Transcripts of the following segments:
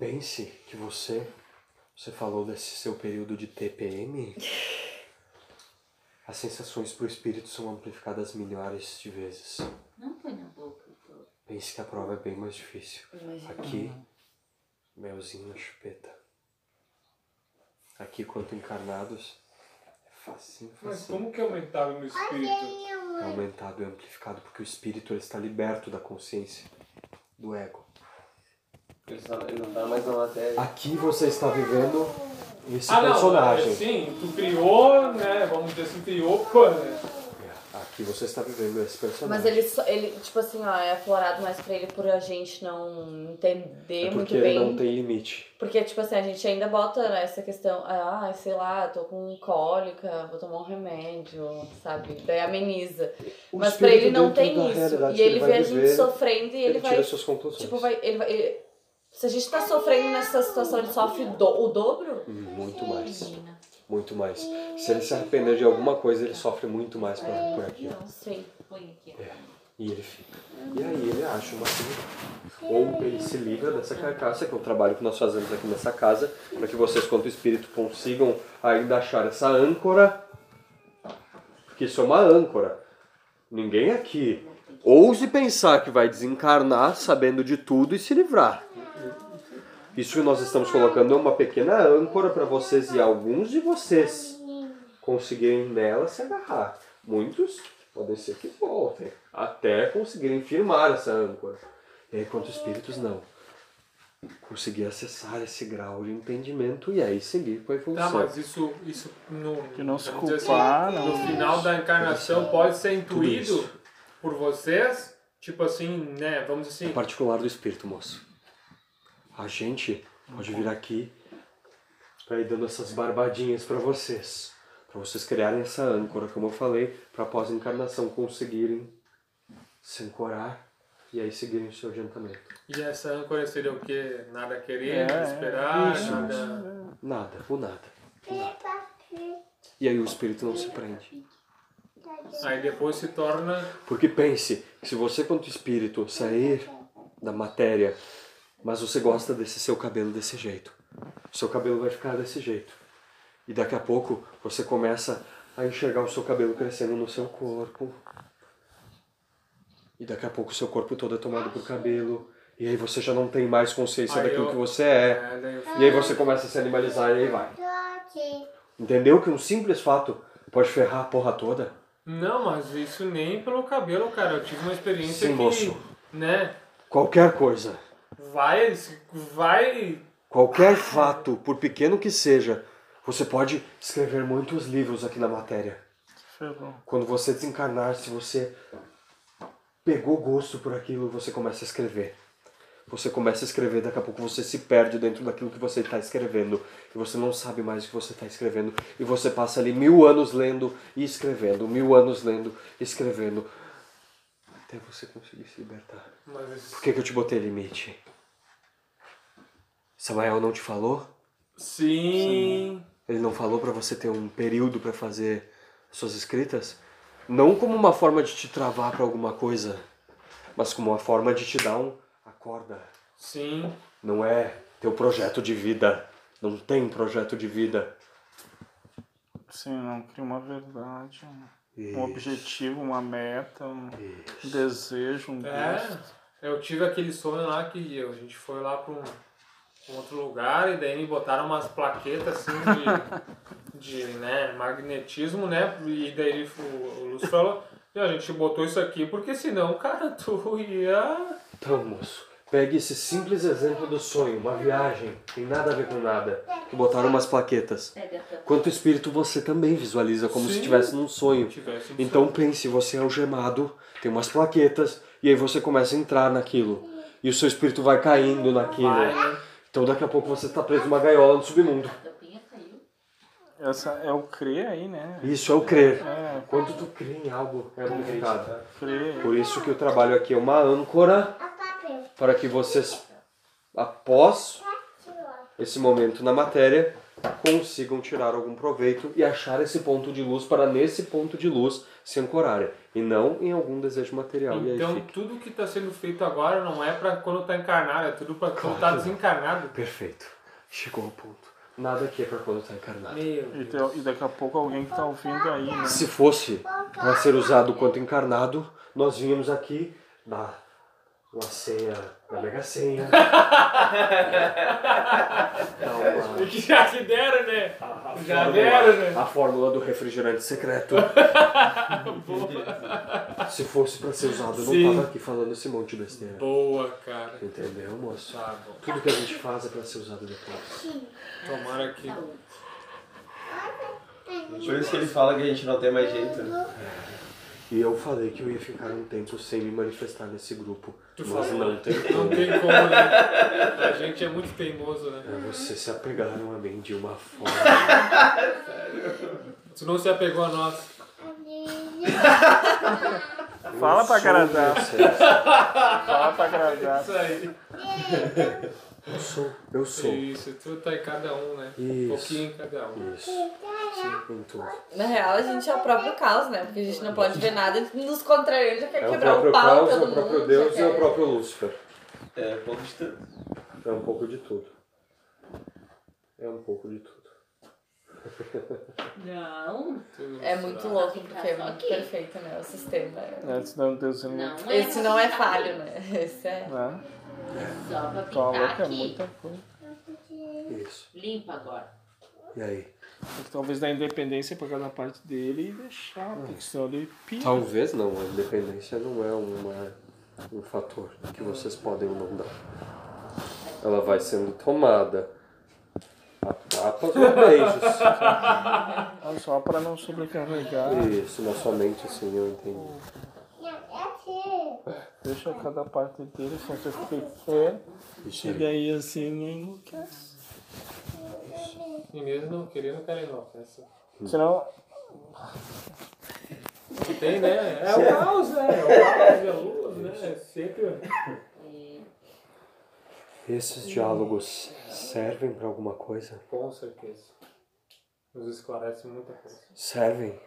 Pense que você, você falou desse seu período de TPM. As sensações pro espírito são amplificadas milhares de vezes. Não põe na boca. pô. Pense que a prova é bem mais difícil. Imagina. Aqui, melzinho na chupeta. Aqui, quanto encarnados, é facinho, Mas facinho. como que é aumentado no espírito? É aumentado e amplificado porque o espírito ele está liberto da consciência, do ego. Ele, ele não tá mais na matéria. Aqui você está vivendo esse Ah, não, personagem. é, sim, tu criou, né? Vamos dizer assim, criou pã, né? É, Aqui você está vivendo esse personagem. Mas ele, ele, tipo assim, ó, é aflorado mais pra ele por a gente não entender é muito porque bem. ele não tem limite. Porque, tipo assim, a gente ainda bota essa questão, ah, sei lá, tô com cólica, vou tomar um remédio, sabe? Daí ameniza. O Mas pra ele não tem isso. E ele vai vê a gente viver, sofrendo e ele, ele vai. tira suas conclusões. Tipo, vai. Ele vai ele- se a gente tá sofrendo nessa situação, ele sofre o, do- o dobro? Muito mais. Menina. Muito mais. Se ele se arrepender de alguma coisa, ele sofre muito mais por, por aquilo. Sim. Põe aqui. É. E ele fica. E aí ele acha uma saída. Ou ele se livra dessa carcaça, que é o trabalho que nós fazemos aqui nessa casa, para que vocês, quanto espírito, consigam ainda achar essa âncora. Porque isso é uma âncora. Ninguém aqui ouse pensar que vai desencarnar sabendo de tudo e se livrar. Isso que nós estamos colocando é uma pequena âncora para vocês e alguns de vocês conseguirem nela se agarrar. Muitos podem ser que voltem até conseguirem firmar essa âncora. E aí, quanto espíritos não. Conseguir acessar esse grau de entendimento e aí seguir com a Tá, evolução. mas isso, isso no, Que não se culpar, assim, não. no final da encarnação pode ser intuído por vocês, tipo assim, né? Vamos dizer É assim, particular do espírito, moço. A gente pode vir aqui para ir dando essas barbadinhas para vocês. Para vocês criarem essa âncora, como eu falei, para após a encarnação conseguirem se ancorar e aí seguirem o seu adiantamento. e essa âncora seria o quê? Nada querer, É, nada esperar, isso, nada. Nada, o nada. o nada. E aí o espírito não se prende. Aí depois se torna. Porque pense, se você quanto espírito sair da matéria, mas você gosta desse seu cabelo desse jeito, o seu cabelo vai ficar desse jeito. E daqui a pouco você começa a enxergar o seu cabelo crescendo no seu corpo. E daqui a pouco o seu corpo todo é tomado por cabelo. E aí você já não tem mais consciência Aí daquilo eu- que você é. É, E aí você começa a se animalizar e aí vai. Entendeu que um simples fato pode ferrar a porra toda? Não, mas isso nem pelo cabelo, cara. Eu tive uma experiência Sim, que, moço. né, Qualquer coisa. Vai, vai, Qualquer fato, por pequeno que seja, você pode escrever muitos livros aqui na matéria. Quando você desencarnar, se você pegou gosto por aquilo, você começa a escrever. Você começa a escrever, daqui a pouco você se perde dentro daquilo que você está escrevendo. E você não sabe mais o que você está escrevendo. E você passa ali mil anos lendo e escrevendo, mil anos lendo e escrevendo. Até você conseguir se libertar. mas Por que, que eu te botei limite? Samael não te falou? sim, Ele não falou pra você ter um período pra fazer suas escritas? Não como uma forma de te travar pra alguma coisa, mas como uma forma de te dar um acorda. sim, Não é teu projeto de vida. Não tem projeto de vida. Sim, não cria uma verdade, um Isso. objetivo, uma meta, um desejo, um É, gosto. eu tive aquele sonho lá que a gente foi lá pra um, um outro lugar e daí me botaram umas plaquetas assim de, de né, magnetismo, né? E daí o, o Lúcio falou, "E a gente botou isso aqui porque senão, cara, tu ia. Então, moço, pegue esse simples exemplo do sonho, uma viagem, tem nada a ver com nada. Que botaram umas plaquetas. Tua- Quanto espírito você também visualiza como se Sim. estivesse num sonho. Tivesse um Então pense, você é algemado, tem umas plaquetas, e aí você começa a entrar naquilo. E o seu espírito vai caindo naquilo. Vai, né? Então daqui a pouco você está preso numa gaiola no submundo. Essa é o crer aí, né? Isso é o crer. É, Quando tu crê em algo, é amplificado. crer. Por isso que o trabalho aqui é uma âncora para que vocês, após esse momento na matéria, consigam tirar algum proveito e achar esse ponto de luz para nesse ponto de luz se ancorarem e não em algum desejo material. e aí Então tudo que está sendo feito agora não é para quando tá encarnado, é tudo para quando tá Claro. desencarnado. Perfeito. Chegou ao ponto. Nada aqui é para quando está encarnado. Meu E, e daqui a pouco alguém que tá ouvindo aí, né? Se fosse para ser usado quanto encarnado, nós vínhamos aqui dar uma senha da Mega Senha. Dar uma- Que já que deram, né? a, Já fórmula- deram, né? a fórmula do refrigerante secreto. Se fosse para ser usado, eu não tava aqui falando esse monte de besteira. Boa, cara. Entendeu, moço? Tá bom. Tudo que a gente faz é para ser usado depois. Tomara que. Por isso que ele fala que a gente não tem mais jeito. né? E eu falei que eu ia ficar um tempo sem me manifestar nesse grupo. Tu mas falou. não tem Não como. tem como, né? A gente é muito teimoso, né? É, Vocês se apegaram a mim de uma forma. Tu não se apegou a nós. Fala pra vocês. Fala pra agradar. Isso aí. Eu sou. Eu sou. Isso, tu tá em cada um, né? Um Isso. pouquinho em cada um. Isso. Em tudo. Na real, a gente é o próprio caos, né? Porque a gente não pode ver nada nos contrariando, já quer É o quebrar o próprio pau caos, todo é o mundo. próprio já Deus e é o próprio Lúcifer. É, pouco de tudo. É um pouco de tudo. É um pouco de tudo. Não, É muito louco, porque é Só muito perfeito, né? O sistema. É, senão Deus não. não é. Esse não é falho, né? Esse é. Né? Só pra pintar é aqui. muita coisa. Isso. Limpa agora. E aí? Tem que talvez dar independência pra cada parte dele e deixar, porque senão ele pira. Talvez não, a independência não é uma, um fator que vocês podem ou não dar. Ela vai sendo tomada a tapas ou beijos. Ah, Só pra não sobrecarregar. Isso, na sua mente, assim, eu entendi. Deixa cada parte dele, se você fica Isso Chega aí. aí assim, não enlouquece. Inês não queria, não quero enlouquece. Senão, Tem, né? É o caos, né? É o caos e a luz, né? É sempre. E Esses diálogos servem pra alguma coisa? Com certeza. Nos esclarece muita coisa. Servem.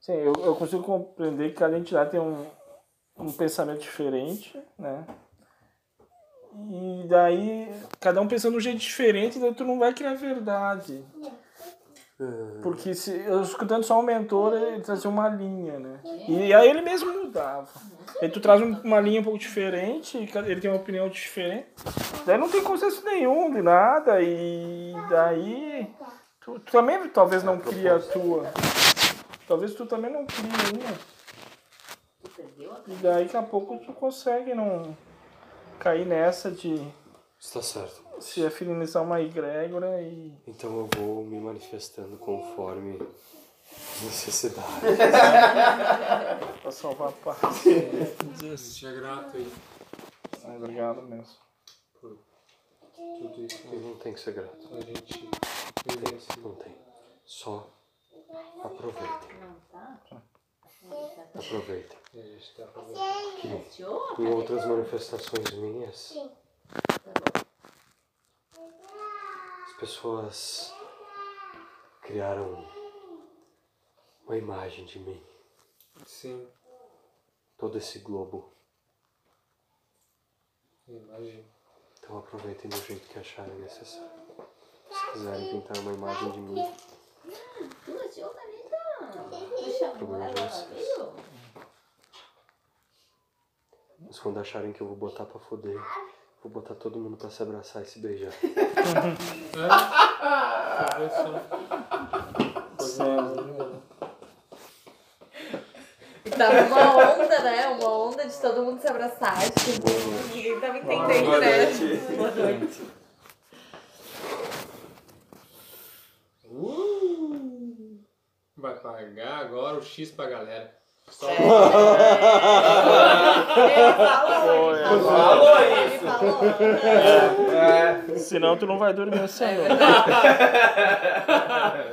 sim, eu, eu consigo compreender que cada entidade tem um, um pensamento diferente, né? E daí, cada um pensando de um jeito diferente, daí tu não vai criar verdade. Porque se eu escutando só o mentor, ele trazia uma linha, né? E aí ele mesmo mudava. Aí tu traz um- uma linha um pouco diferente, ele tem uma opinião diferente. Daí não tem consenso nenhum de nada, e daí tu, tu também talvez não cria a tua. Talvez tu também não crie uma. Perdeu a E daí daqui a pouco tu consegue não cair nessa de Está certo. se afinizar uma egrégora e. Então eu vou me manifestando conforme necessidade. pra salvar a paz. A gente é grato aí Ah, Obrigado mesmo. por tudo isso E que não tem que ser grato. a gente vivencia. Não tem. Só aproveitem. Não tá? Aproveitem. A gente fazendo. Que Fechou? em outras manifestações minhas, as pessoas criaram uma imagem de mim. Sim, Todo esse globo. imagina. Então aproveitem do jeito que acharem necessário. Se quiserem pintar uma imagem de mim, chamou Problema de vocês. Mas quando acharem que eu vou botar pra foder, vou botar todo mundo pra se abraçar e se beijar. Né? Tava uma onda, né? Uma onda de todo mundo se abraçar. Tipo, ninguém tava entendendo, Boa né? noite. Boa noite. Uh! Vai pagar agora o X pra galera. Só É. Ele falou, ele falou. Falou isso. falou. É. Senão tu não vai dormir essa É noite.